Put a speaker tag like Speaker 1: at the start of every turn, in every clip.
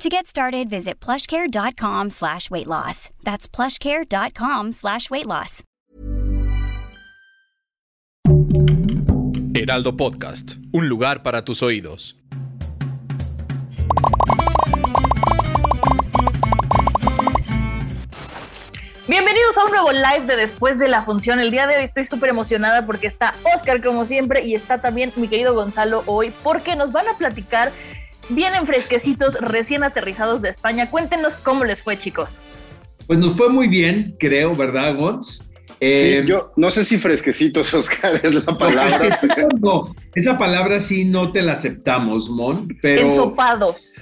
Speaker 1: To get started, visit plushcare.com slash weight loss. That's plushcare.com slash weight loss.
Speaker 2: Heraldo Podcast, un lugar para tus oídos.
Speaker 3: Bienvenidos a un nuevo live de después de la función. El día de hoy estoy súper emocionada porque está Oscar como siempre y está también mi querido Gonzalo hoy porque nos van a platicar vienen fresquecitos, recién aterrizados de España. Cuéntenos cómo les fue, chicos.
Speaker 4: Pues nos fue muy bien, creo, ¿verdad, Gons?
Speaker 5: Eh, yo no sé si fresquecitos, Oscar, es la palabra.
Speaker 4: no, esa palabra sí no te la aceptamos, Mon, pero...
Speaker 3: Ensopados.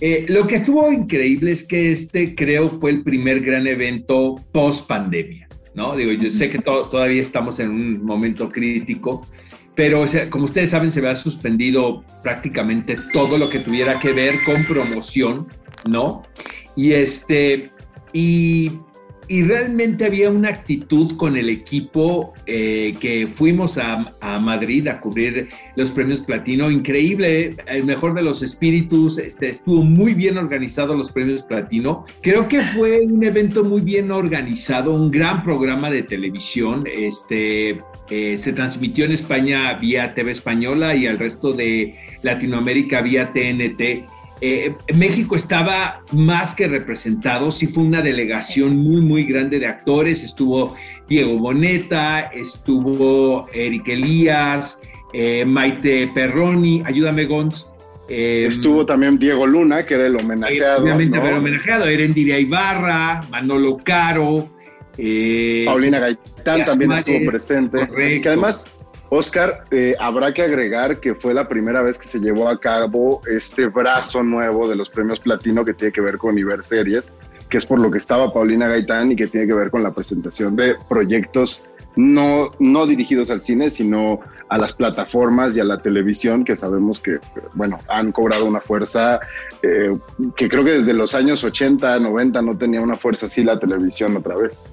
Speaker 4: Eh, lo que estuvo increíble es que este creo fue el primer gran evento post pandemia, ¿no? Digo, yo sé que todavía estamos en un momento crítico, pero como ustedes saben, se había suspendido prácticamente todo lo que tuviera que ver con promoción, ¿no? Y este, y y realmente había una actitud con el equipo eh, que fuimos a, Madrid a cubrir los premios platino, increíble, el mejor de los espíritus, este, estuvo muy bien organizado los premios platino. Creo que fue un evento muy bien organizado, un gran programa de televisión, este, eh, se transmitió en España vía TV Española y al resto de Latinoamérica vía TNT. Eh, México estaba más que representado, sí fue una delegación muy, muy grande de actores, estuvo Diego Boneta, estuvo Eric Elías, eh, Maite Perroni, ayúdame Gons.
Speaker 5: Eh, estuvo también Diego Luna, que era el homenajeado.
Speaker 4: Obviamente, ¿no? el homenajeado, Erendiria Ibarra, Manolo Caro.
Speaker 5: Paulina Gaitán también estuvo presente. Que además Oscar, eh, habrá que agregar que fue la primera vez que se llevó a cabo este brazo nuevo de los premios Platino que tiene que ver con Iberseries, que es por lo que estaba Paulina Gaitán y que tiene que ver con la presentación de proyectos no, no dirigidos al cine, sino a las plataformas y a la televisión, que sabemos que, bueno, han cobrado una fuerza eh, que creo que desde los años 80, 90 no tenía una fuerza así la televisión otra vez.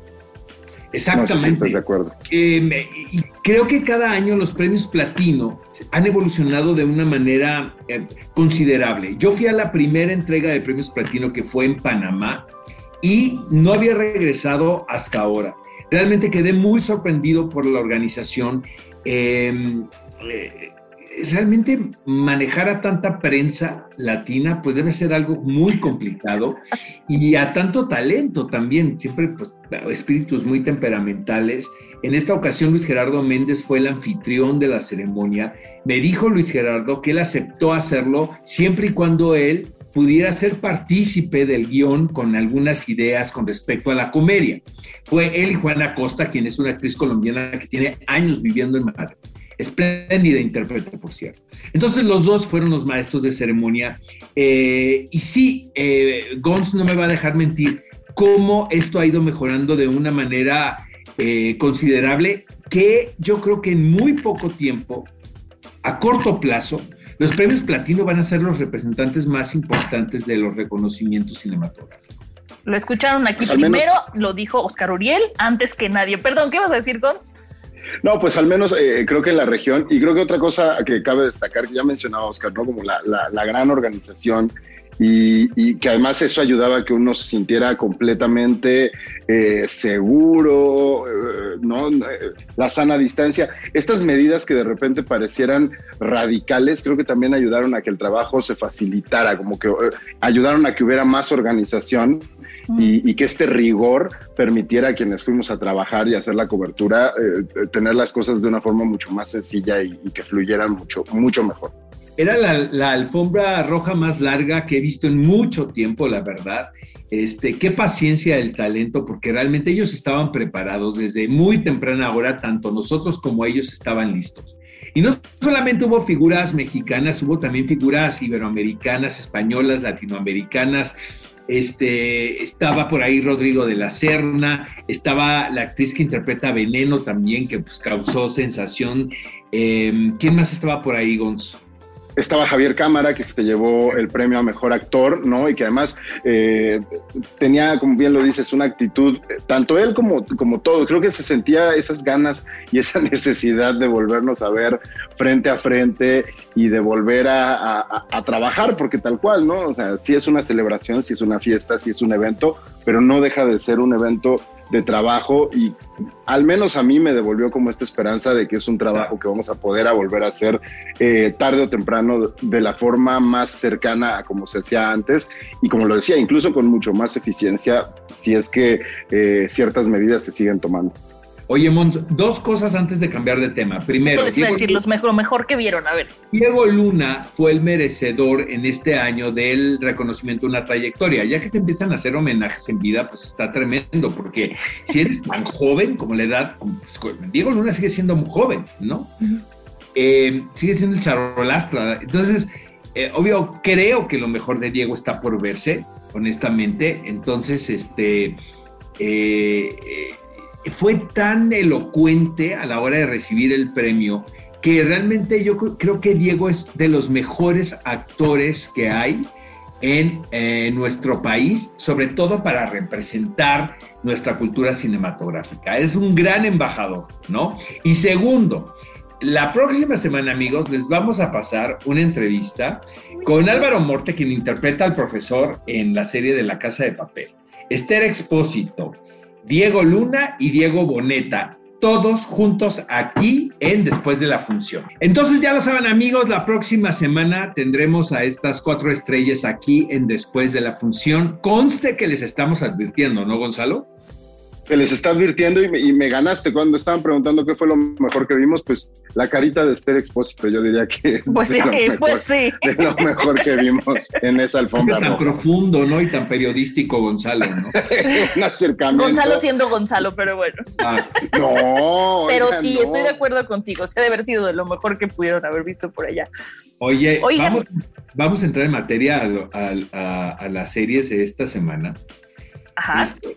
Speaker 4: Exactamente.
Speaker 5: de acuerdo.
Speaker 4: Eh, y creo que cada año los premios platino han evolucionado de una manera eh, considerable. Yo fui a la primera entrega de premios platino que fue en Panamá y no había regresado hasta ahora. Realmente quedé muy sorprendido por la organización. Em, eh, realmente manejar a tanta prensa latina, pues debe ser algo muy complicado y a tanto talento también, siempre pues espíritus muy temperamentales. En esta ocasión Luis Gerardo Méndez fue el anfitrión de la ceremonia. Me dijo Luis Gerardo que él aceptó hacerlo siempre y cuando él pudiera ser partícipe del guion con algunas ideas con respecto a la comedia. Fue él y Juana Costa, quien es una actriz colombiana que tiene años viviendo en Madrid espléndida intérprete, por cierto. Entonces los dos fueron los maestros de ceremonia. Eh, y sí, eh, Gons no me va a dejar mentir cómo esto ha ido mejorando de una manera eh, considerable, que yo creo que en muy poco tiempo, a corto plazo, los premios platino van a ser los representantes más importantes de los reconocimientos cinematográficos.
Speaker 3: Lo escucharon aquí pues primero, lo dijo Oscar Uriel, antes que nadie. Perdón, ¿qué vas a decir, Gons?
Speaker 5: No, pues al menos eh, creo que en la región, y creo que otra cosa que cabe destacar, que ya mencionaba Oscar, ¿no? Como la, la, gran organización y, que además eso ayudaba a que uno se sintiera completamente eh, seguro, eh, ¿no? La sana distancia. Estas medidas que de repente parecieran radicales, creo que también ayudaron a que el trabajo se facilitara, como que ayudaron a que hubiera más organización y, que este rigor permitiera a quienes fuimos a trabajar y hacer la cobertura eh, tener las cosas de una forma mucho más sencilla y, que fluyeran mucho, mucho mejor.
Speaker 4: Era la, alfombra roja más larga que he visto en mucho tiempo, la verdad. Este, qué paciencia el talento, porque realmente ellos estaban preparados desde muy temprana hora, tanto nosotros como ellos estaban listos. Y no solamente hubo figuras mexicanas, hubo también figuras iberoamericanas, españolas, latinoamericanas, este, estaba por ahí Rodrigo de la Serna, estaba la actriz que interpreta Veneno también, que pues, causó sensación. Em, ¿Quién más estaba por ahí, Gonz?
Speaker 5: Estaba Javier Cámara, que se llevó el premio a mejor actor, ¿no? Y que además eh, tenía, como bien lo dices, una actitud, tanto él como, como todo, creo que se sentía esas ganas y esa necesidad de volvernos a ver frente a frente y de volver a, a trabajar, porque tal cual, ¿no? O sea, sí es una celebración, sí es una fiesta, sí es un evento, pero no deja de ser un evento de trabajo y al menos a mí me devolvió como esta esperanza de que es un trabajo que vamos a poder volver a hacer eh, tarde o temprano de la forma más cercana a como se hacía antes y como lo decía, incluso con mucho más eficiencia si es que eh, ciertas medidas se siguen tomando.
Speaker 4: Oye, Mons, dos cosas antes de cambiar de tema. Primero,
Speaker 3: les iba a decir los mejor, lo mejor que vieron, a ver.
Speaker 4: Diego Luna fue el merecedor en este año del reconocimiento de una trayectoria. Ya que te empiezan a hacer homenajes en vida, pues está tremendo, porque si eres tan joven como la edad, pues, Diego Luna sigue siendo muy joven, ¿no? Eh, sigue siendo el charolastra. Entonces, eh, obvio, creo que lo mejor de Diego está por verse, honestamente. Entonces, este. Eh, fue tan elocuente a la hora de recibir el premio que realmente yo creo que Diego es de los mejores actores que hay en nuestro país, sobre todo para representar nuestra cultura cinematográfica. Es un gran embajador, ¿no? Y segundo, la próxima semana, amigos, les vamos a pasar una entrevista con Álvaro Morte, quien interpreta al profesor en la serie de La Casa de Papel. Esther Expósito, Diego Luna y Diego Boneta, todos juntos aquí en Después de la Función. Entonces ya lo saben amigos, la próxima semana tendremos a estas cuatro estrellas aquí en Después de la Función. Conste que les estamos advirtiendo, ¿no, Gonzalo?
Speaker 5: Que les está advirtiendo y me, ganaste cuando estaban preguntando qué fue lo mejor que vimos, pues la carita de Esther Expósito, yo diría que es
Speaker 3: pues sí,
Speaker 5: lo mejor,
Speaker 3: pues sí.
Speaker 5: de lo mejor que vimos en esa alfombra.
Speaker 4: tan profundo, ¿no? Y tan periodístico, Gonzalo, ¿no?
Speaker 5: Un acercamiento.
Speaker 3: Gonzalo siendo Gonzalo, pero bueno.
Speaker 5: Ah, no.
Speaker 3: pero sí, estoy de acuerdo contigo. Se debe haber sido de lo mejor que pudieron haber visto por allá.
Speaker 4: Oye, vamos, vamos, a entrar en materia a, a, a las series de esta semana.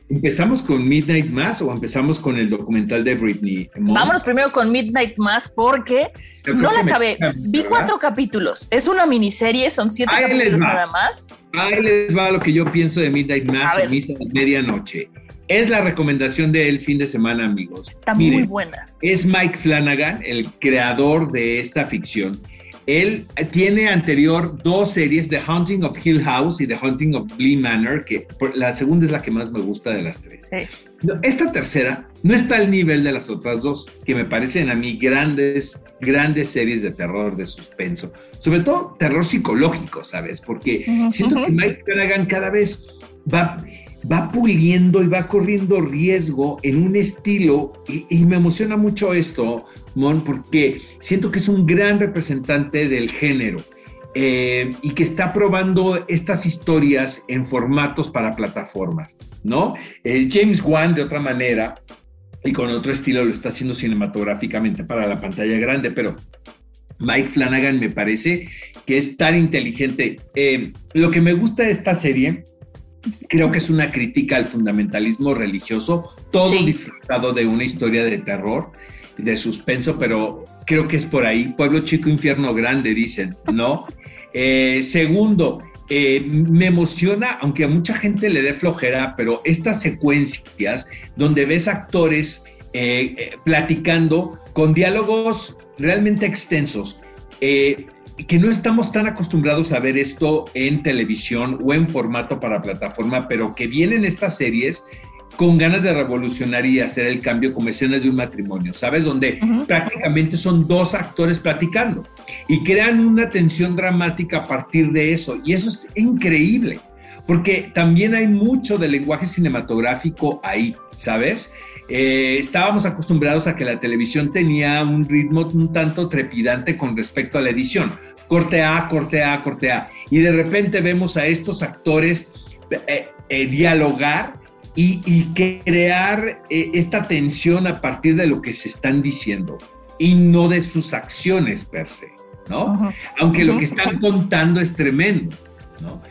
Speaker 4: ¿Empezamos con Midnight Mass o empezamos con el documental de Britney?
Speaker 3: Vámonos primero con Midnight Mass porque no la acabé. Vi cuatro capítulos. Es una miniserie, son siete capítulos nada más.
Speaker 4: Ahí les va lo que yo pienso de Midnight Mass a Misa de Medianoche. Es la recomendación del fin de semana, amigos.
Speaker 3: Está muy buena.
Speaker 4: Es Mike Flanagan, el creador de esta ficción él tiene anterior dos series, The Haunting of Hill House y The Haunting of Blee Manor, que la segunda es la que más me gusta de las tres. Esta tercera no está al nivel de las otras dos, que me parecen a mí grandes, grandes series de terror, de suspenso. Sobre todo terror psicológico, ¿sabes? Porque siento que Mike Flanagan cada vez va va puliendo y va corriendo riesgo en un estilo, y, me emociona mucho esto, Mon, porque siento que es un gran representante del género. Eh, y que está probando estas historias en formatos para plataformas, ¿no? James Wan, de otra manera, y con otro estilo, lo está haciendo cinematográficamente para la pantalla grande, pero Mike Flanagan me parece que es tan inteligente. Eh, lo que me gusta de esta serie Creo que es una crítica al fundamentalismo religioso, todo disfrutado de una historia de terror, de suspenso, pero creo que es por ahí. Pueblo chico, infierno grande, dicen, ¿no? Eh, segundo, eh, me emociona, aunque a mucha gente le dé flojera, pero estas secuencias donde ves actores eh, platicando con diálogos realmente extensos, que no estamos tan acostumbrados a ver esto en televisión o en formato para plataforma, pero que vienen estas series con ganas de revolucionar y hacer el cambio como escenas de un matrimonio, ¿sabes? Donde prácticamente son dos actores platicando y crean una tensión dramática a partir de eso. Y eso es increíble, porque también hay mucho de lenguaje cinematográfico ahí, ¿sabes? Eh, estábamos acostumbrados a que la televisión tenía un ritmo un tanto trepidante con respecto a la edición. Corte A, corte A, corte A. Y de repente vemos a estos actores eh, eh, dialogar y, crear esta tensión a partir de lo que se están diciendo y no de sus acciones per se, ¿no? Aunque lo que están contando es tremendo, ¿no?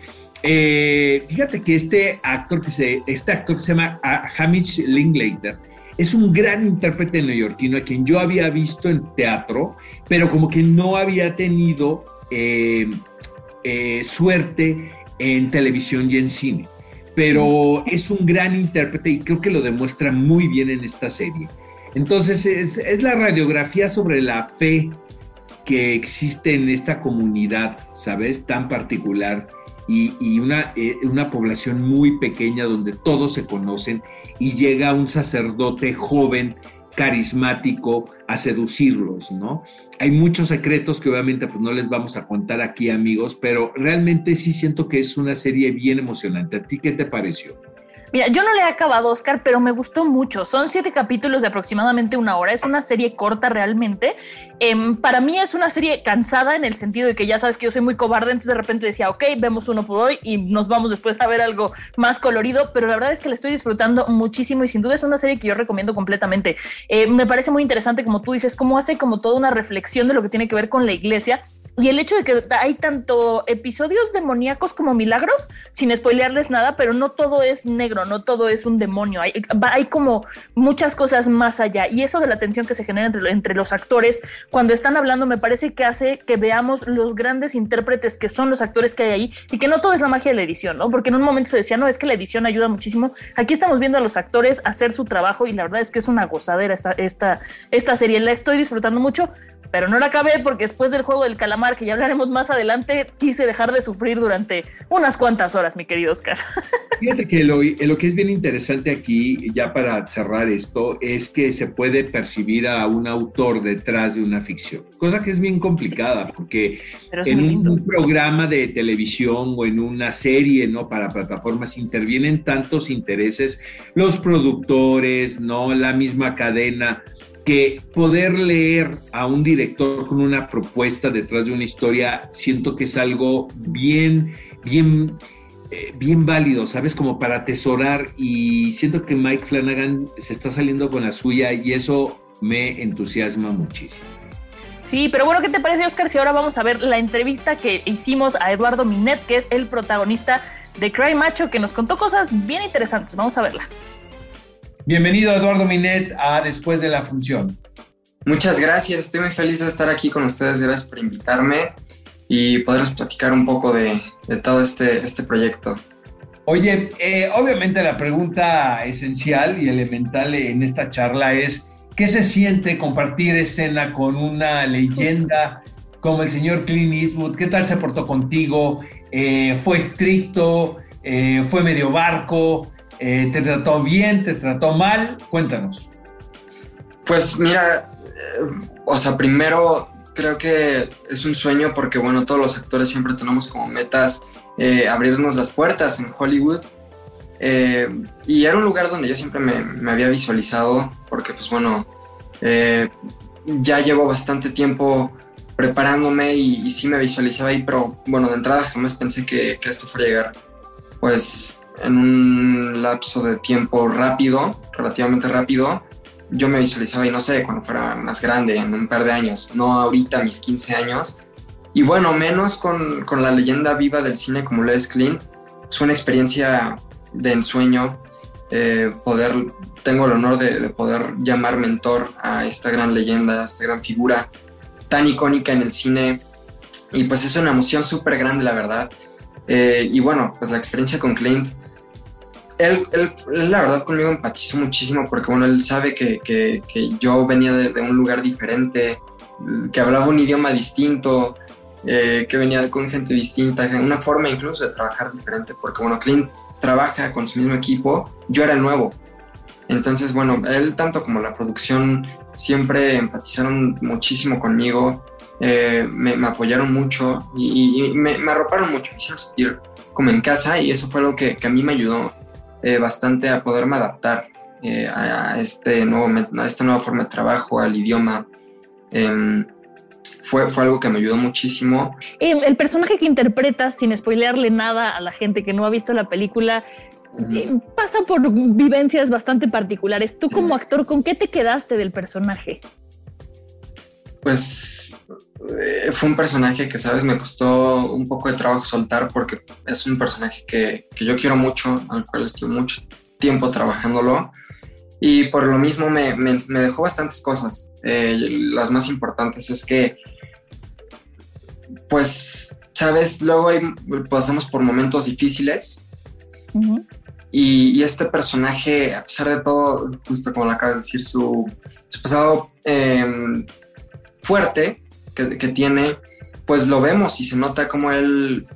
Speaker 4: Eh, fíjate que este actor que se, este actor que se llama ah, Hamish Linklater es un gran intérprete neoyorquino a quien yo había visto en teatro, pero como que no había tenido eh, eh, suerte en televisión y en cine. Pero es un gran intérprete y creo que lo demuestra muy bien en esta serie. Entonces es, la radiografía sobre la fe que existe en esta comunidad, ¿sabes? Tan particular y, una, eh, una población muy pequeña donde todos se conocen y llega un sacerdote joven carismático a seducirlos, ¿no? Hay muchos secretos que obviamente pues no les vamos a contar aquí amigos, pero realmente sí siento que es una serie bien emocionante. ¿A ti qué te pareció?
Speaker 3: Mira, yo no le he acabado, Oscar, pero me gustó mucho. Son siete capítulos de aproximadamente una hora. Es una serie corta realmente. Em, para mí es una serie cansada en el sentido de que ya sabes que yo soy muy cobarde, entonces de repente decía, ok, vemos uno por hoy y nos vamos después a ver algo más colorido, pero la verdad es que le estoy disfrutando muchísimo y sin duda es una serie que yo recomiendo completamente. Eh, me parece muy interesante, como tú dices, cómo hace como toda una reflexión de lo que tiene que ver con la iglesia y el hecho de que hay tanto episodios demoníacos como milagros, sin spoilearles nada, pero no todo es negro, no todo es un demonio, hay, hay como muchas cosas más allá. Y eso de la tensión que se genera entre, entre, los actores cuando están hablando me parece que hace que veamos los grandes intérpretes que son los actores que hay ahí y que no todo es la magia de la edición, ¿no? Porque en un momento se decía, no, es que la edición ayuda muchísimo. Aquí estamos viendo a los actores hacer su trabajo y la verdad es que es una gozadera esta, esta, esta serie. La estoy disfrutando mucho pero no la acabé porque después del juego del calamar, que ya hablaremos más adelante, quise dejar de sufrir durante unas cuantas horas, mi querido Oscar.
Speaker 4: Fíjate que lo, lo, que es bien interesante aquí, ya para cerrar esto, es que se puede percibir a un autor detrás de una ficción, cosa que es bien complicada, porque en un, programa de televisión o en una serie, ¿no? Para plataformas intervienen tantos intereses, los productores, ¿no? La misma cadena que poder leer a un director con una propuesta detrás de una historia, siento que es algo bien, bien, eh, bien válido, ¿sabes? Como para atesorar y siento que Mike Flanagan se está saliendo con la suya y eso me entusiasma muchísimo.
Speaker 3: Sí, pero bueno, ¿qué te parece, Oscar? Si ahora vamos a ver la entrevista que hicimos a Eduardo Minet, que es el protagonista de Cry Macho, que nos contó cosas bien interesantes. Vamos a verla.
Speaker 4: Bienvenido Eduardo Minet a Después de la Función.
Speaker 6: Muchas gracias, estoy muy feliz de estar aquí con ustedes, gracias por invitarme y poderles platicar un poco de, todo este, este proyecto.
Speaker 4: Oye, eh, obviamente la pregunta esencial y elemental en esta charla es, ¿qué se siente compartir escena con una leyenda como el señor Clint Eastwood? ¿Qué tal se portó contigo? Eh, ¿Fue estricto? Eh, ¿Fue medio barco? Eh, ¿Te trató bien? ¿Te trató mal? Cuéntanos.
Speaker 6: Pues mira, eh, o sea, primero creo que es un sueño porque, bueno, todos los actores siempre tenemos como metas eh, abrirnos las puertas en Hollywood. y era un lugar donde yo siempre me, había visualizado porque, pues bueno, ya llevo bastante tiempo preparándome y, sí me visualizaba ahí, pero bueno, de entrada jamás pensé que, que esto fuera a llegar pues en un lapso de tiempo rápido, relativamente rápido, yo me visualizaba, y no sé, cuando fuera más grande, en un par de años, no ahorita, mis 15 años. Y bueno, menos con, con la leyenda viva del cine como lo es Clint. Es una experiencia de ensueño. Eh, poder, tengo el honor de, de, poder llamar mentor a esta gran leyenda, a esta gran figura tan icónica en el cine. Y pues es una emoción súper grande, la verdad. Eh, y bueno, pues la experiencia con Clint él, la verdad conmigo empatizó muchísimo porque bueno, él sabe que, que, yo venía de, un lugar diferente, que hablaba un idioma distinto, eh, que venía con gente distinta, una forma incluso de trabajar diferente, porque bueno, Clint trabaja con su mismo equipo, yo era el nuevo. Entonces, bueno, él tanto como la producción siempre empatizaron muchísimo conmigo, eh, me, apoyaron mucho y, me, arroparon mucho, me hicieron sentir como en casa y eso fue lo que, que a mí me ayudó eh, bastante a poderme adaptar eh, a, este nuevo, a esta nueva forma de trabajo, al idioma. Em, fue, fue algo que me ayudó muchísimo.
Speaker 3: El, personaje que interpretas, sin spoilearle nada a la gente que no ha visto la película, pasa por vivencias bastante particulares. Tú como actor, ¿con qué te quedaste del personaje?
Speaker 6: Pues fue un personaje que, sabes, me costó un poco de trabajo soltar porque es un personaje que, que yo quiero mucho, al cual estoy mucho tiempo trabajándolo. Y por lo mismo me, me, me dejó bastantes cosas. Eh, las más importantes es que, pues, sabes, luego hay, pasamos por momentos difíciles. y, y, este personaje, a pesar de todo, justo como lo acabas de decir, su, su pasado eh, fuerte, que, tiene, pues lo vemos y se nota como él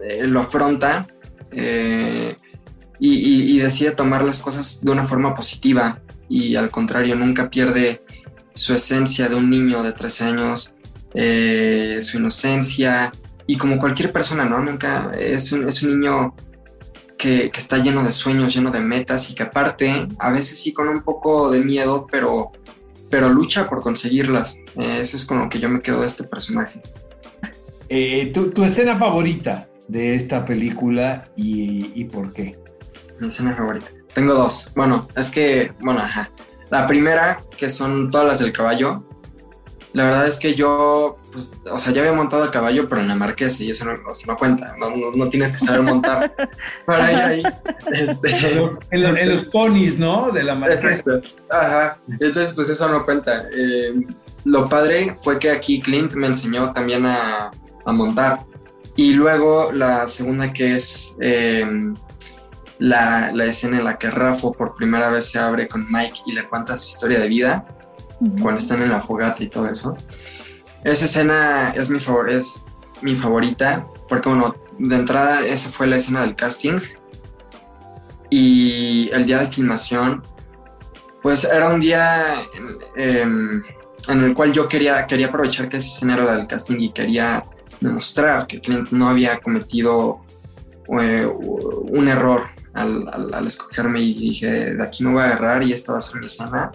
Speaker 6: eh, lo afronta eh, y, decide tomar las cosas de una forma positiva y al contrario, nunca pierde su esencia de un niño de 13 años, eh, su inocencia y como cualquier persona, ¿no? Nunca es un, es un niño que, que, está lleno de sueños, lleno de metas y que aparte, a veces sí con un poco de miedo, pero pero lucha por conseguirlas. Eh, eso es con lo que yo me quedo de este personaje.
Speaker 4: Eh, ¿tu, ¿tu, escena favorita de esta película y, y, por qué?
Speaker 6: Mi escena favorita. Tengo dos. Bueno, es que, bueno, ajá. La primera, que son todas las del caballo. La verdad es que yo, pues, o sea, ya había montado a caballo, pero en la marquesa, y eso no, o sea, no cuenta. No, no, no, tienes que saber montar para ir ahí. Este...
Speaker 4: En, los, en, los, ponis, ¿no? De la marquesa.
Speaker 6: Exacto. Ajá. Entonces, pues eso no cuenta. Eh, lo padre fue que aquí Clint me enseñó también a, a montar. Y luego la segunda que es eh, la, la, escena en la que Rafa por primera vez se abre con Mike y le cuenta su historia de vida cuando están en la fogata y todo eso. Esa escena es mi, favor es mi favorita, porque bueno, de entrada esa fue la escena del casting. Y el día de filmación, pues era un día en, en el cual yo quería, quería aprovechar que esa escena era la del casting y quería demostrar que Clint no había cometido eh, un error al, al, al, escogerme y dije, de aquí me voy a agarrar y esta va a ser mi escena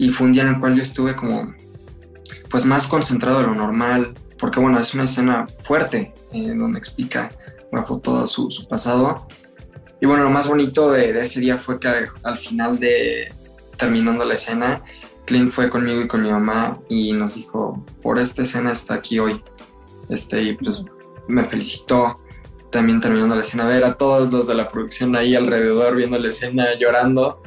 Speaker 6: y fue un día en el cual yo estuve como pues más concentrado de lo normal, porque bueno, es una escena fuerte eh, donde explica Rafa todo su, su, pasado. Y bueno, lo más bonito de, ese día fue que al, al, final de terminando la escena, Clint fue conmigo y con mi mamá y nos dijo, por esta escena está aquí hoy. Este, y pues me felicitó también terminando la escena, ver a todos los de la producción ahí alrededor viendo la escena llorando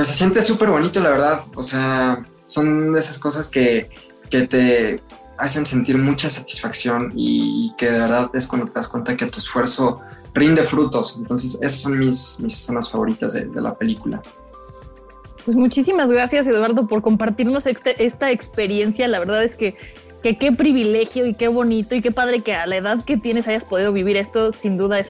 Speaker 6: pues se siente súper bonito, la verdad. O sea, son de esas cosas que, que, te hacen sentir mucha satisfacción y que de verdad es cuando te das cuenta que tu esfuerzo rinde frutos. Entonces, esas son mis, mis escenas favoritas de, la película.
Speaker 3: Pues muchísimas gracias, Eduardo, por compartirnos este, esta experiencia. La verdad es que, que qué privilegio y qué bonito y qué padre que a la edad que tienes hayas podido vivir esto. Sin duda es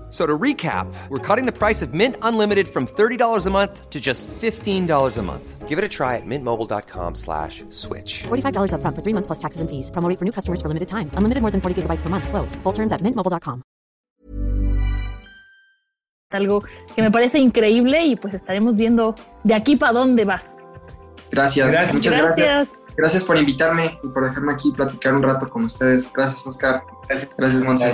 Speaker 7: So to recap, we're cutting the price of Mint Unlimited from $30 a month to just $15 a month. Give it a try at mintmobile.com slash switch.
Speaker 8: $45 up front for three months plus taxes and fees. Promoting for new customers for limited time. Unlimited more than 40 gigabytes per month. Slows. Full terms at mintmobile.com.
Speaker 3: Algo que me parece increíble y pues estaremos viendo de aquí para dónde vas.
Speaker 6: Gracias. gracias. Muchas gracias. gracias. Gracias por invitarme y por dejarme aquí platicar un rato con ustedes. Gracias, Oscar. Gracias, Monse.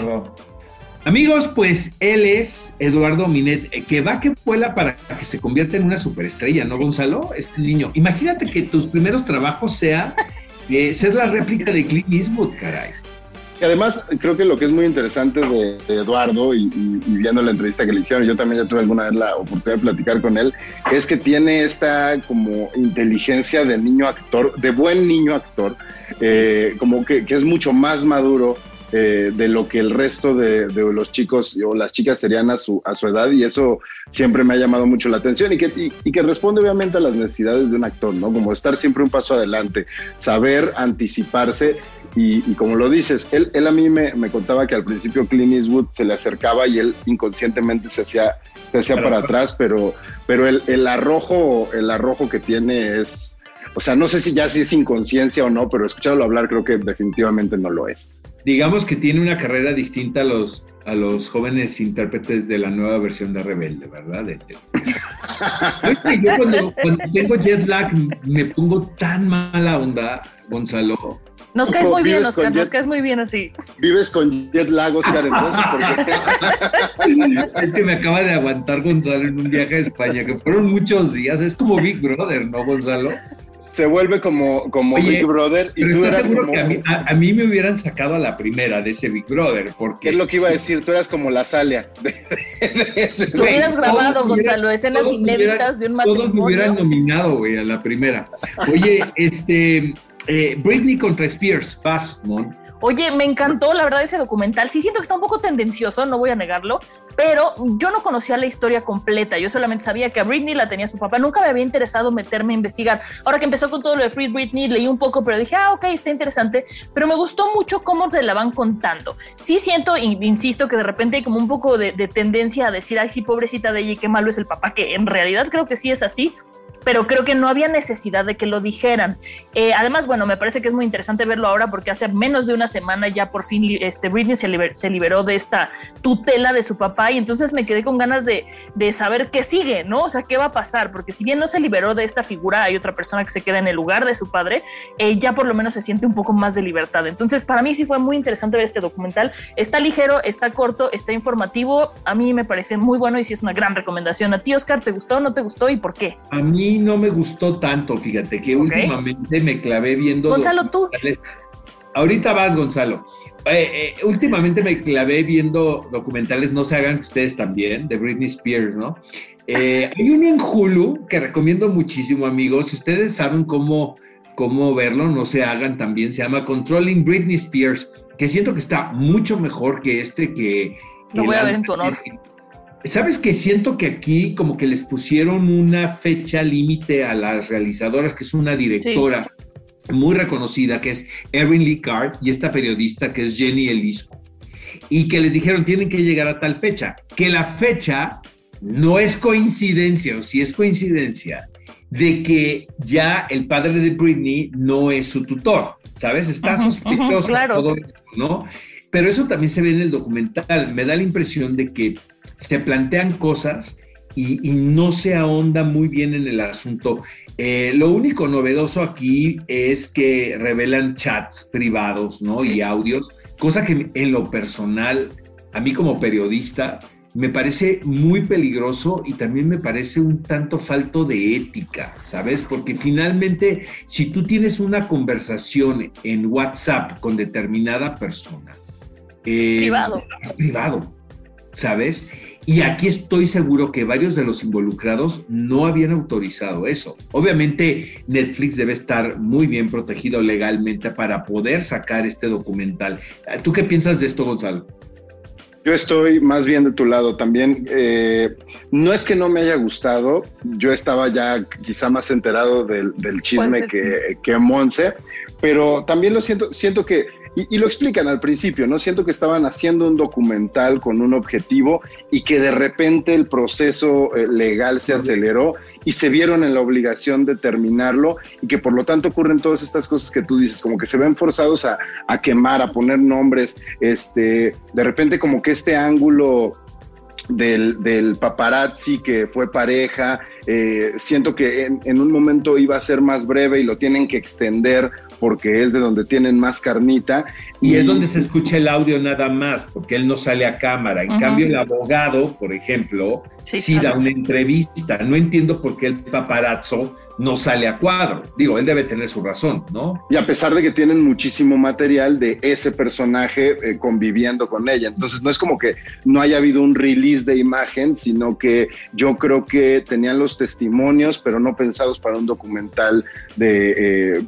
Speaker 4: Amigos, pues él es Eduardo Minet, que va que vuela para que se convierta en una superestrella, ¿no, Gonzalo? Este niño. Imagínate que tus primeros trabajos sea eh, ser la réplica de Clint Eastwood, caray.
Speaker 5: Y además, creo que lo que es muy interesante de, de Eduardo y, y, y, viendo la entrevista que le hicieron, yo también ya tuve alguna vez la oportunidad de platicar con él, es que tiene esta como inteligencia de niño actor, de buen niño actor, eh, como que, que es mucho más maduro eh, de lo que el resto de, de, los chicos o las chicas serían a su, a su edad y eso siempre me ha llamado mucho la atención y que, y, y, que responde obviamente a las necesidades de un actor, ¿no? Como estar siempre un paso adelante, saber anticiparse y, y como lo dices, él, él a mí me, me, contaba que al principio Clint Eastwood se le acercaba y él inconscientemente se hacía, se hacía para atrás, pero, pero el, el, arrojo, el arrojo que tiene es... O sea, no sé si ya si es inconsciencia o no, pero escucharlo hablar creo que definitivamente no lo es
Speaker 4: digamos que tiene una carrera distinta a los, a los jóvenes intérpretes de la nueva versión de Rebelde, ¿verdad? yo cuando, cuando tengo jet lag me pongo tan mala onda, Gonzalo.
Speaker 3: Nos caes muy bien, Oscar, nos caes muy bien así.
Speaker 5: Vives con jet lag, Oscar, entonces.
Speaker 4: es que me acaba de aguantar Gonzalo en un viaje a España, que fueron muchos días. Es como Big Brother, ¿no, Gonzalo?
Speaker 5: Se vuelve como, como Big Brother y tú eras como...
Speaker 4: Que a, mí, me hubieran sacado a la primera de ese Big Brother, porque...
Speaker 5: ¿Qué es lo que iba a decir? Tú eras como la Salia.
Speaker 3: Lo hubieras grabado, Gonzalo, escenas inéditas de un matrimonio.
Speaker 4: Todos me hubieran nominado, güey, a la primera. Oye, este... Eh, Britney contra Spears, Mon.
Speaker 3: Oye, me encantó la verdad ese documental. Sí siento que está un poco tendencioso, no voy a negarlo, pero yo no conocía la historia completa. Yo solamente sabía que a Britney la tenía su papá. Nunca me había interesado meterme a investigar. Ahora que empezó con todo lo de Free Britney, leí un poco, pero dije, ah, ok, está interesante. Pero me gustó mucho cómo te la van contando. Sí siento, insisto, que de repente hay como un poco de, de tendencia a decir, ay, sí, pobrecita de ella y qué malo es el papá, que en realidad creo que sí es así pero creo que no había necesidad de que lo dijeran. Eh, además, bueno, me parece que es muy interesante verlo ahora porque hace menos de una semana ya por fin este, Britney se, liberó de esta tutela de su papá y entonces me quedé con ganas de, saber qué sigue, ¿no? O sea, qué va a pasar, porque si bien no se liberó de esta figura, hay otra persona que se queda en el lugar de su padre, eh, ya por lo menos se siente un poco más de libertad. Entonces, para mí sí fue muy interesante ver este documental. Está ligero, está corto, está informativo. A mí me parece muy bueno y sí es una gran recomendación. ¿A ti, Oscar, te gustó o no te gustó y por qué?
Speaker 4: A mí no me gustó tanto, fíjate, que últimamente me clavé viendo.
Speaker 3: Gonzalo, tú.
Speaker 4: Ahorita vas, Gonzalo. Eh, eh, últimamente me clavé viendo documentales, no se hagan ustedes también, de Britney Spears, ¿no? Eh, hay uno en Hulu que recomiendo muchísimo, amigos. Si ustedes saben cómo, cómo verlo, no se hagan también. Se llama Controlling Britney Spears, que siento que está mucho mejor que este que.
Speaker 3: Lo voy a ver en tu honor.
Speaker 4: Sabes que siento que aquí como que les pusieron una fecha límite a las realizadoras, que es una directora muy reconocida, que es Erin Lee Card, y esta periodista que es Jenny Elisco, y que les dijeron tienen que llegar a tal fecha, que la fecha no es coincidencia, o si es coincidencia, de que ya el padre de Britney no es su tutor, ¿sabes? Está sospechoso todo esto, ¿no? Pero eso también se ve en el documental. Me da la impresión de que se plantean cosas y, no se ahonda muy bien en el asunto. Eh, lo único novedoso aquí es que revelan chats privados, ¿no? Y audios, cosa que en lo personal, a mí como periodista, me parece muy peligroso y también me parece un tanto falto de ética, ¿sabes? Porque finalmente, si tú tienes una conversación en WhatsApp con determinada persona,
Speaker 3: eh, privado.
Speaker 4: Es privado, ¿sabes? Y aquí estoy seguro que varios de los involucrados no habían autorizado eso. Obviamente Netflix debe estar muy bien protegido legalmente para poder sacar este documental. ¿Tú qué piensas de esto, Gonzalo?
Speaker 5: Yo estoy más bien de tu lado también. Eh, no es que no me haya gustado, yo estaba ya quizá más enterado del, chisme que, que Monse, pero también lo siento, siento que y, lo explican al principio, ¿no? Siento que estaban haciendo un documental con un objetivo y que de repente el proceso eh, legal se aceleró y se vieron en la obligación de terminarlo y que por lo tanto ocurren todas estas cosas que tú dices, como que se ven forzados a, quemar, a poner nombres, este, de repente como que este ángulo del, del, paparazzi que fue pareja. Eh, siento que en, en, un momento iba a ser más breve y lo tienen que extender porque es de donde tienen más carnita.
Speaker 4: Y, es donde se escucha el audio nada más, porque él no sale a cámara. En cambio, el abogado, por ejemplo, sí, da una entrevista. No entiendo por qué el paparazzo no sale a cuadro. Digo, él debe tener su razón, ¿no?
Speaker 5: Y a pesar de que tienen muchísimo material de ese personaje eh, conviviendo con ella. Entonces, no es como que no haya habido un release de imagen, sino que yo creo que tenían los testimonios, pero no pensados para un documental de eh,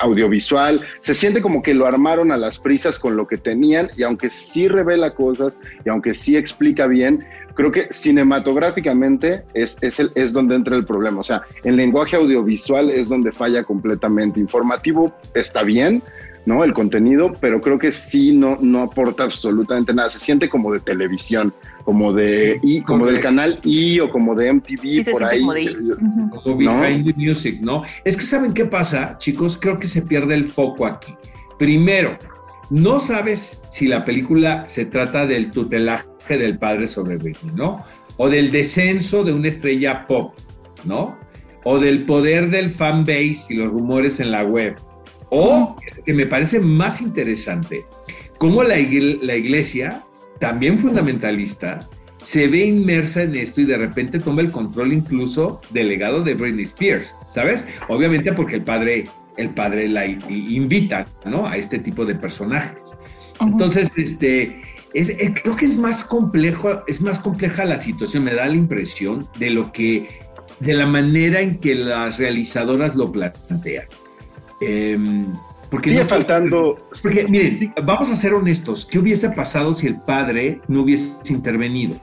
Speaker 5: audiovisual. Se siente como que lo armaron a las prisas con lo que tenían y aunque sí revela cosas y aunque sí explica bien, creo que cinematográficamente es, es, el, es donde entra el problema. O sea, en lenguaje audiovisual es donde falla completamente. Informativo está bien, ¿no? El contenido, pero creo que sí no, no aporta absolutamente nada. Se siente como de televisión, como de y, como del canal I o como de MTV por ahí.
Speaker 4: Como Behind the Music, ¿no? Es que saben qué pasa, chicos, creo que se pierde el foco aquí. Primero, no sabes si la película se trata del tutelaje del padre sobre Britney, ¿no? O del descenso de una estrella pop, ¿no? O del poder del fanbase y los rumores en la web. O, que me parece más interesante, cómo la, la iglesia, también fundamentalista, se ve inmersa en esto y de repente toma el control incluso del legado de Britney Spears, ¿sabes? Obviamente porque el padre, el padre la invita, ¿no? A este tipo de personajes. Entonces, este, es, creo que es más complejo, es más compleja la situación, me da la impresión de lo que, de la manera en que las realizadoras lo plantean.
Speaker 5: Em, porque Sigue faltando.
Speaker 4: Porque, miren, vamos a ser honestos. ¿Qué hubiese pasado si el padre no hubiese intervenido?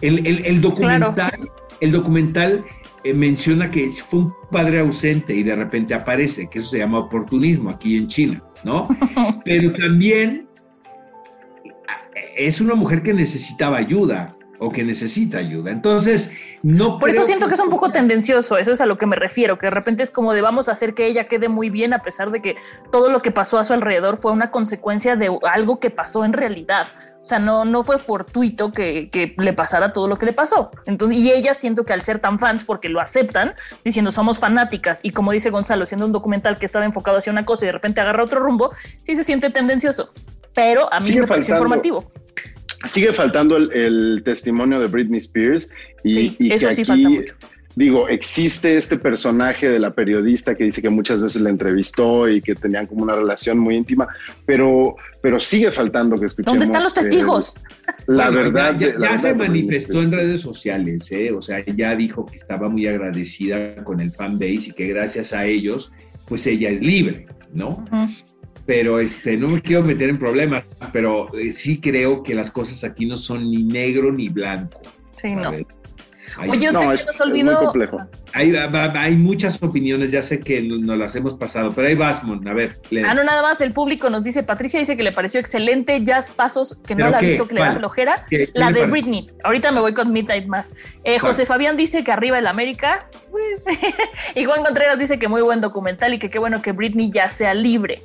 Speaker 4: El, documental, el documental eh, menciona que fue un padre ausente y de repente aparece, que eso se llama oportunismo aquí en China, ¿no? Pero también eh, es una mujer que necesitaba ayuda o que necesita ayuda. Entonces, no...
Speaker 3: Por eso siento que es un poco tendencioso, eso es a lo que me refiero, que de repente es como de vamos a hacer que ella quede muy bien a pesar de que todo lo que pasó a su alrededor fue una consecuencia de algo que pasó en realidad. O sea, no, no fue fortuito que, que le pasara todo lo que le pasó. Entonces, y ella siento que al ser tan fans, porque lo aceptan, diciendo somos fanáticas, y como dice Gonzalo, siendo un documental que estaba enfocado hacia una cosa y de repente agarra otro rumbo, sí se siente tendencioso. Pero a mí me pareció informativo
Speaker 5: sigue faltando el, testimonio de Britney Spears y, que aquí, digo, existe este personaje de la periodista que dice que muchas veces la entrevistó y que tenían como una relación muy íntima, pero, pero sigue faltando que escuchemos.
Speaker 3: ¿Dónde están los testigos?
Speaker 4: la verdad. Ya, se manifestó en redes sociales, ¿eh? o sea, ella dijo que estaba muy agradecida con el fanbase y que gracias a ellos, pues ella es libre, ¿no? Pero este, no me quiero meter en problemas, pero eh, sí creo que las cosas aquí no son ni negro ni blanco.
Speaker 3: Sí, no. Oye, usted no, es, nos olvidó.
Speaker 4: Hay, hay, muchas opiniones, ya sé que nos, las hemos pasado, pero ahí vas, Mon, a ver.
Speaker 3: Ah, no, nada más, el público nos dice, Patricia dice que le pareció excelente, Jazz Pasos, que no la ha visto, que le da flojera, la de Britney. Ahorita me voy con Midnight más. Eh, José Fabián dice que arriba el América, y Juan Contreras dice que muy buen documental y que qué bueno que Britney ya sea libre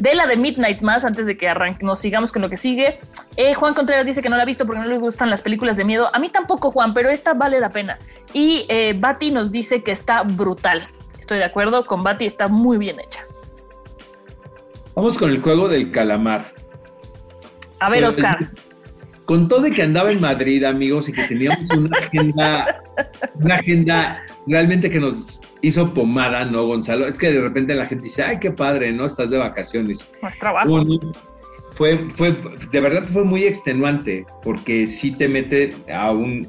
Speaker 3: de la de Midnight más antes de que arranque, nos sigamos con lo que sigue. Eh, Juan Contreras dice que no la ha visto porque no le gustan las películas de miedo. A mí tampoco, Juan, pero esta vale la pena. Y eh, Bati nos dice que está brutal. Estoy de acuerdo con Bati, está muy bien hecha.
Speaker 4: Vamos con el juego del calamar.
Speaker 3: A ver, Oscar.
Speaker 4: Con todo de que andaba en Madrid, amigos, y que teníamos una agenda, una agenda realmente que nos hizo pomada, ¿no, Gonzalo? Es que de repente la gente dice, ay, qué padre, ¿no? Estás de vacaciones.
Speaker 3: Es trabajo.
Speaker 4: fue, fue, de verdad fue muy extenuante, porque sí te mete a un,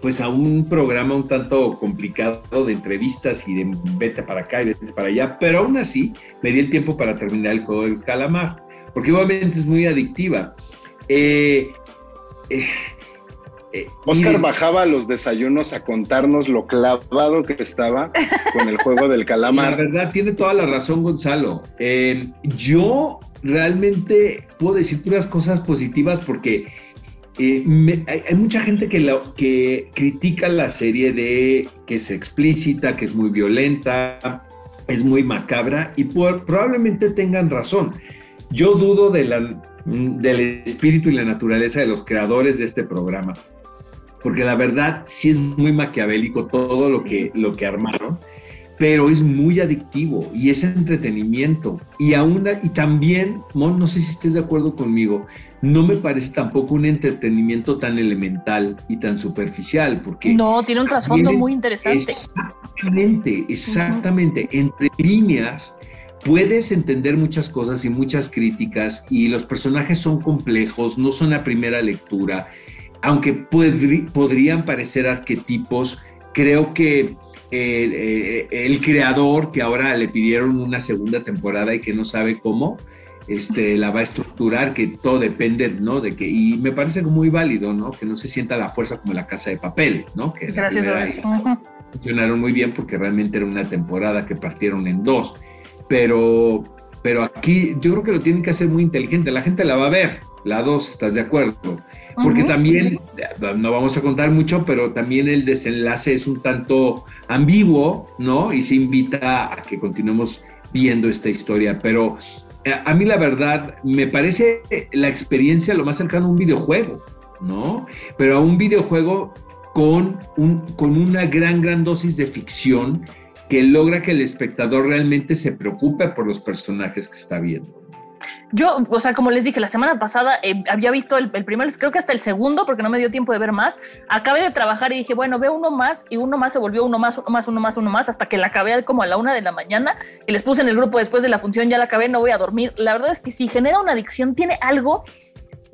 Speaker 4: pues a un programa un tanto complicado de entrevistas y de vete para acá y vete para allá, pero aún así me di el tiempo para terminar el juego del calamar, porque obviamente es muy adictiva. eh,
Speaker 5: eh eh, Oscar bajaba los desayunos a contarnos lo clavado que estaba con el juego del calamar.
Speaker 4: La verdad, tiene toda la razón Gonzalo. Eh, yo realmente puedo decir puras cosas positivas porque eh, hay, mucha gente que, que critica la serie de que es explícita, que es muy violenta, es muy macabra y probablemente tengan razón. Yo dudo de la, del espíritu y la naturaleza de los creadores de este programa porque la verdad sí es muy maquiavélico todo lo que, lo que armaron, pero es muy adictivo y es entretenimiento. Y, aún, y también, Mon, no sé si estés de acuerdo conmigo, no me parece tampoco un entretenimiento tan elemental y tan superficial, porque...
Speaker 3: No, tiene un trasfondo muy interesante.
Speaker 4: Exactamente, exactamente. Entre líneas puedes entender muchas cosas y muchas críticas y los personajes son complejos, no son a primera lectura aunque podrían parecer arquetipos, creo que eh, eh, el creador, que ahora le pidieron una segunda temporada y que no sabe cómo, este, la va a estructurar, que todo depende, ¿no? De que, y me parece muy válido, ¿no? Que no se sienta la fuerza como la casa de papel, ¿no? Que
Speaker 3: Gracias a Dios.
Speaker 4: Funcionaron muy bien porque realmente era una temporada que partieron en dos. Pero, pero aquí yo creo que lo tienen que hacer muy inteligente. La gente la va a ver, la dos, ¿estás de acuerdo? Porque también, no vamos a contar mucho, pero también el desenlace es un tanto ambiguo, ¿no? Y se invita a que continuemos viendo esta historia, pero eh, a mí la verdad me parece la experiencia lo más cercano a un videojuego, ¿no? Pero a un videojuego con, un, con una gran, gran dosis de ficción que logra que el espectador realmente se preocupe por los personajes que está viendo.
Speaker 3: Yo, o sea, como les dije, la semana pasada eh, había visto el, el, primero, creo que hasta el segundo, porque no me dio tiempo de ver más. Acabé de trabajar y dije, bueno, veo uno más y uno más se volvió uno más, uno más, uno más, uno más, hasta que la acabé como a la una de la mañana y les puse en el grupo después de la función, ya la acabé, no voy a dormir. La verdad es que si genera una adicción, tiene algo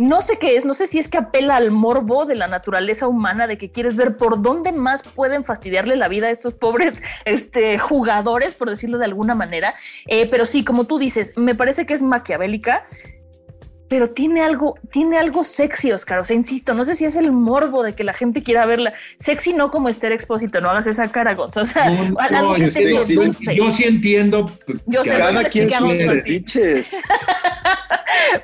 Speaker 3: no sé qué es, no sé si es que apela al morbo de la naturaleza humana, de que quieres ver por dónde más pueden fastidiarle la vida a estos pobres este, jugadores, por decirlo de alguna manera. Eh, pero sí, como tú dices, me parece que es maquiavélica pero tiene algo, tiene algo sexy, Oscar. O sea, insisto, no sé si es el morbo de que la gente quiera verla. Sexy no como Esther Expósito, no hagas esa cara, Gonzo. O sea,
Speaker 4: No,
Speaker 3: a la
Speaker 4: no,
Speaker 3: gente
Speaker 4: yo, sí entiendo.
Speaker 3: Yo
Speaker 4: que
Speaker 3: sé,
Speaker 4: cada
Speaker 5: quien sus.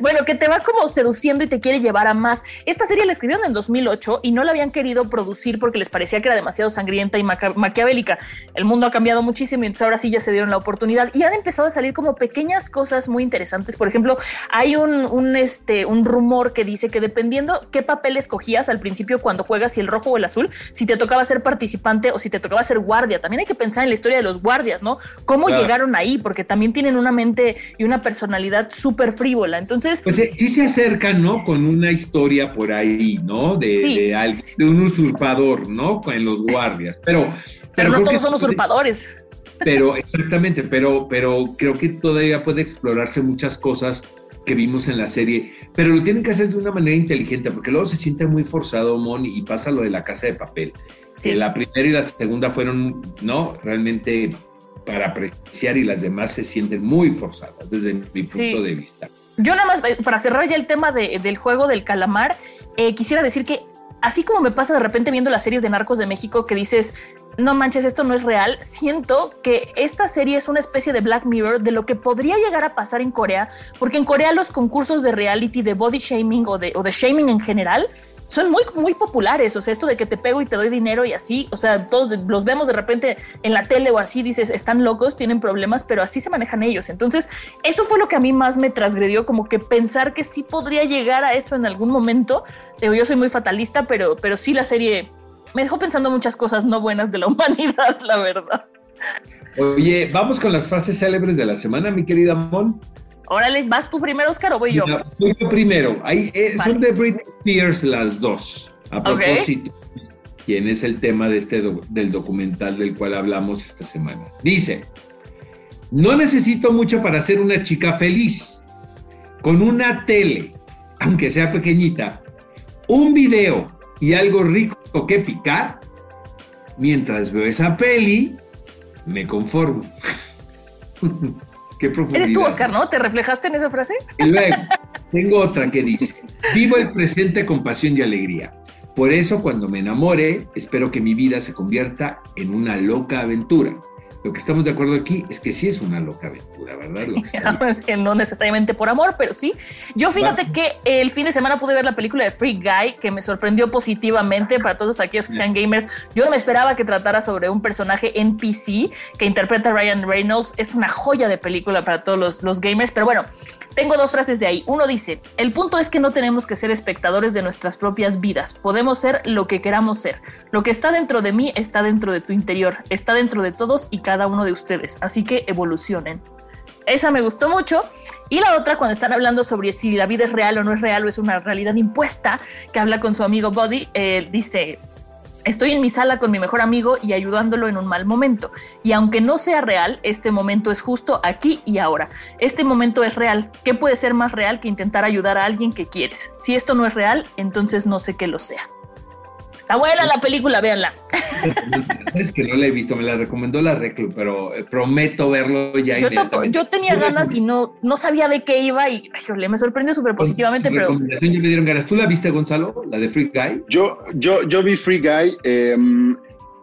Speaker 3: Bueno, que te va como seduciendo y te quiere llevar a más. Esta serie la escribieron en 2008 y no la habían querido producir porque les parecía que era demasiado sangrienta y maquiavélica. El mundo ha cambiado muchísimo y entonces ahora sí ya se dieron la oportunidad y han empezado a salir como pequeñas cosas muy interesantes. Por ejemplo, hay un, un, este, un rumor que dice que dependiendo qué papel escogías al principio cuando juegas, si el rojo o el azul, si te tocaba ser participante o si te tocaba ser guardia. También hay que pensar en la historia de los guardias, ¿no? ¿Cómo
Speaker 4: Claro.
Speaker 3: llegaron ahí? Porque también tienen una mente y una personalidad súper frívola. Entonces,
Speaker 4: Pues eh, sí se acercan, ¿no? Con una historia por ahí, ¿no? De,
Speaker 3: Sí.
Speaker 4: de, un usurpador, ¿no? Con los guardias. Pero,
Speaker 3: pero, no
Speaker 4: creo
Speaker 3: todos son usurpadores.
Speaker 4: Pero, exactamente, pero, pero creo que todavía puede explorarse muchas cosas que vimos en la serie, pero lo tienen que hacer de una manera inteligente, porque luego se siente muy forzado, Mon, y pasa lo de la casa de papel.
Speaker 3: Sí.
Speaker 4: Que la primera y la segunda fueron, ¿no? Realmente para apreciar y las demás se sienten muy forzadas desde mi punto
Speaker 3: Sí.
Speaker 4: de vista.
Speaker 3: Yo nada más, eh, para cerrar ya el tema de- del juego del calamar, eh, quisiera decir que así como me pasa de repente viendo las series de Narcos de México que dices, no manches, esto no es real, siento que esta serie es una especie de Black Mirror de lo que podría llegar a pasar en Corea, porque en Corea los concursos de reality, de body shaming o de, shaming en general, son muy, muy populares. O sea, esto de que te pego y te doy dinero y así, o sea, todos los vemos de repente en la tele o así, dices, están locos, tienen problemas, pero así se manejan ellos. Entonces, eso fue lo que a mí más me transgredió, como que pensar que sí podría llegar a eso en algún momento. Yo soy muy fatalista, pero, pero sí la serie me dejó pensando muchas cosas no buenas de la humanidad, la verdad.
Speaker 4: Oye, vamos con las frases célebres de la semana, mi querida Mon.
Speaker 3: Órale, ¿vas tú primero, Oscar, o voy yo?
Speaker 4: Voy yo primero. Ahí, eh,
Speaker 3: Vale.
Speaker 4: Son de Britney Spears las dos. A propósito, quién es el tema de este do- del documental del cual hablamos esta semana. Dice, no necesito mucho para ser una chica feliz. Con una tele, aunque sea pequeñita, un video y algo rico que picar, mientras veo esa peli, me conformo. Qué profundidad.
Speaker 3: Eres tú, Oscar, ¿no? ¿Te reflejaste en esa frase?
Speaker 4: Y luego, tengo otra que dice, vivo el presente con pasión y alegría. Por eso, cuando me enamore, espero que mi vida se convierta en una loca aventura. Lo que estamos de acuerdo aquí es que sí es una loca aventura, ¿verdad? Lo que.
Speaker 3: Es que no necesariamente por amor, pero sí. Yo fíjate
Speaker 4: Va.
Speaker 3: que el fin de semana pude ver la película de Free Guy, que me sorprendió positivamente para todos aquellos que sean gamers. Yo no me esperaba que tratara sobre un personaje NPC que interpreta Ryan Reynolds. Es una joya de película para todos los, los gamers, pero bueno, tengo dos frases de ahí. Uno dice, el punto es que no tenemos que ser espectadores de nuestras propias vidas. Podemos ser lo que queramos ser. Lo que está dentro de mí está dentro de tu interior, está dentro de todos y cada uno de ustedes. Así que evolucionen. Esa me gustó mucho. Y la otra, cuando están hablando sobre si la vida es real o no es real o es una realidad impuesta, que habla con su amigo Buddy, eh, dice, estoy en mi sala con mi mejor amigo y ayudándolo en un mal momento. Y aunque no sea real, este momento es justo aquí y ahora. Este momento es real. ¿Qué puede ser más real que intentar ayudar a alguien que quieres? Si esto no es real, entonces no sé qué lo sea. Está buena la película, véanla.
Speaker 4: Es que no la he visto, me la recomendó la Reclu, pero eh, prometo verlo ya
Speaker 3: Yo,
Speaker 4: inmediatamente.
Speaker 3: yo tenía ganas y no, no sabía de qué iba y híjole, me sorprendió súper positivamente, pero
Speaker 4: Recomendación, ya me dieron ganas. ¿Tú la viste, Gonzalo? La de Free Guy.
Speaker 5: Yo, yo, yo vi Free Guy. eh,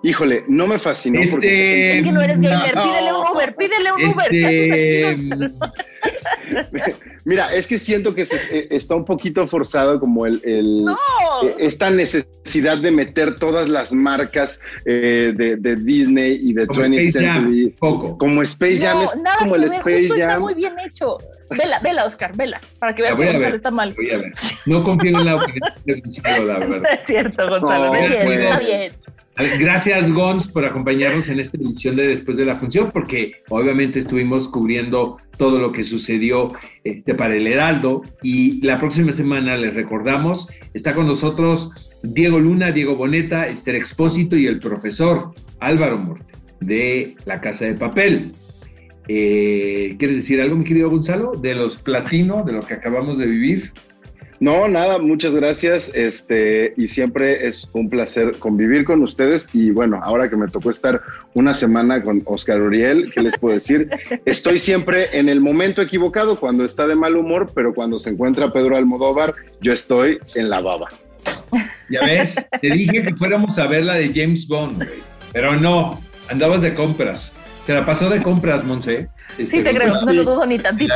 Speaker 5: híjole, no me fascinó porque.
Speaker 3: es que no eres gamer,
Speaker 5: No.
Speaker 3: pídele un Uber, pídele un Uber. ¿qué haces aquí,
Speaker 4: Este?
Speaker 5: Mira, es que siento que se, eh, está un poquito forzado como el, el
Speaker 3: ¡No!
Speaker 5: eh, esta necesidad de meter todas las marcas eh, de, de Disney y de
Speaker 4: Como
Speaker 5: 20th
Speaker 4: Space Jam,
Speaker 5: Century.
Speaker 4: poco.
Speaker 5: Como Space Jam
Speaker 3: No,
Speaker 5: es
Speaker 3: nada
Speaker 5: como
Speaker 3: que
Speaker 5: el
Speaker 3: ver,
Speaker 5: Space
Speaker 3: justo está
Speaker 5: Jam.
Speaker 3: muy bien hecho. Vela, vela, Oscar, vela, para que veas que Gonzalo
Speaker 4: ver,
Speaker 3: está mal.
Speaker 4: voy a ver. No confío en la opinión de Gonzalo, la
Speaker 3: No
Speaker 4: verdad.
Speaker 3: es cierto, Gonzalo, no,
Speaker 5: No,
Speaker 3: es cierto,
Speaker 4: puedo.
Speaker 3: está bien.
Speaker 4: Gracias, Gons, por acompañarnos en esta edición de Después de la Función, porque obviamente estuvimos cubriendo todo lo que sucedió este, para el Heraldo. Y la próxima semana, les recordamos, está con nosotros Diego Luna, Diego Boneta, Esther Expósito y el profesor Álvaro Morte de La Casa de Papel. Eh, ¿Quieres decir algo, mi querido Gonzalo, de los platinos, de lo que acabamos de vivir?
Speaker 5: No, nada, muchas gracias. Este, y siempre es un placer convivir con ustedes. Y bueno, ahora que me tocó estar una semana con Oscar Uriel, ¿qué les puedo decir? Estoy siempre en el momento equivocado cuando está de mal humor, pero cuando se encuentra Pedro Almodóvar, yo estoy en la baba.
Speaker 4: Ya ves, te dije que fuéramos a ver la de James Bond, güey. pero no, andabas de compras. Te la pasó de compras, Monse.
Speaker 3: Sí,
Speaker 4: Este,
Speaker 3: te creo, no
Speaker 5: Sí.
Speaker 3: lo dudo ni tantito.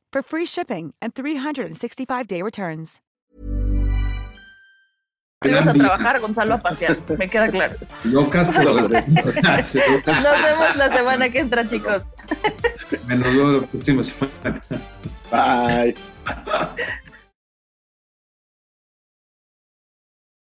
Speaker 9: for free shipping and 365-day returns.
Speaker 3: Ibas a trabajar, Gonzalo, a pasear, me queda claro.
Speaker 4: Locas por
Speaker 3: Nos vemos la semana que entra, chicos.
Speaker 4: Nos vemos la próxima semana.
Speaker 5: Bye.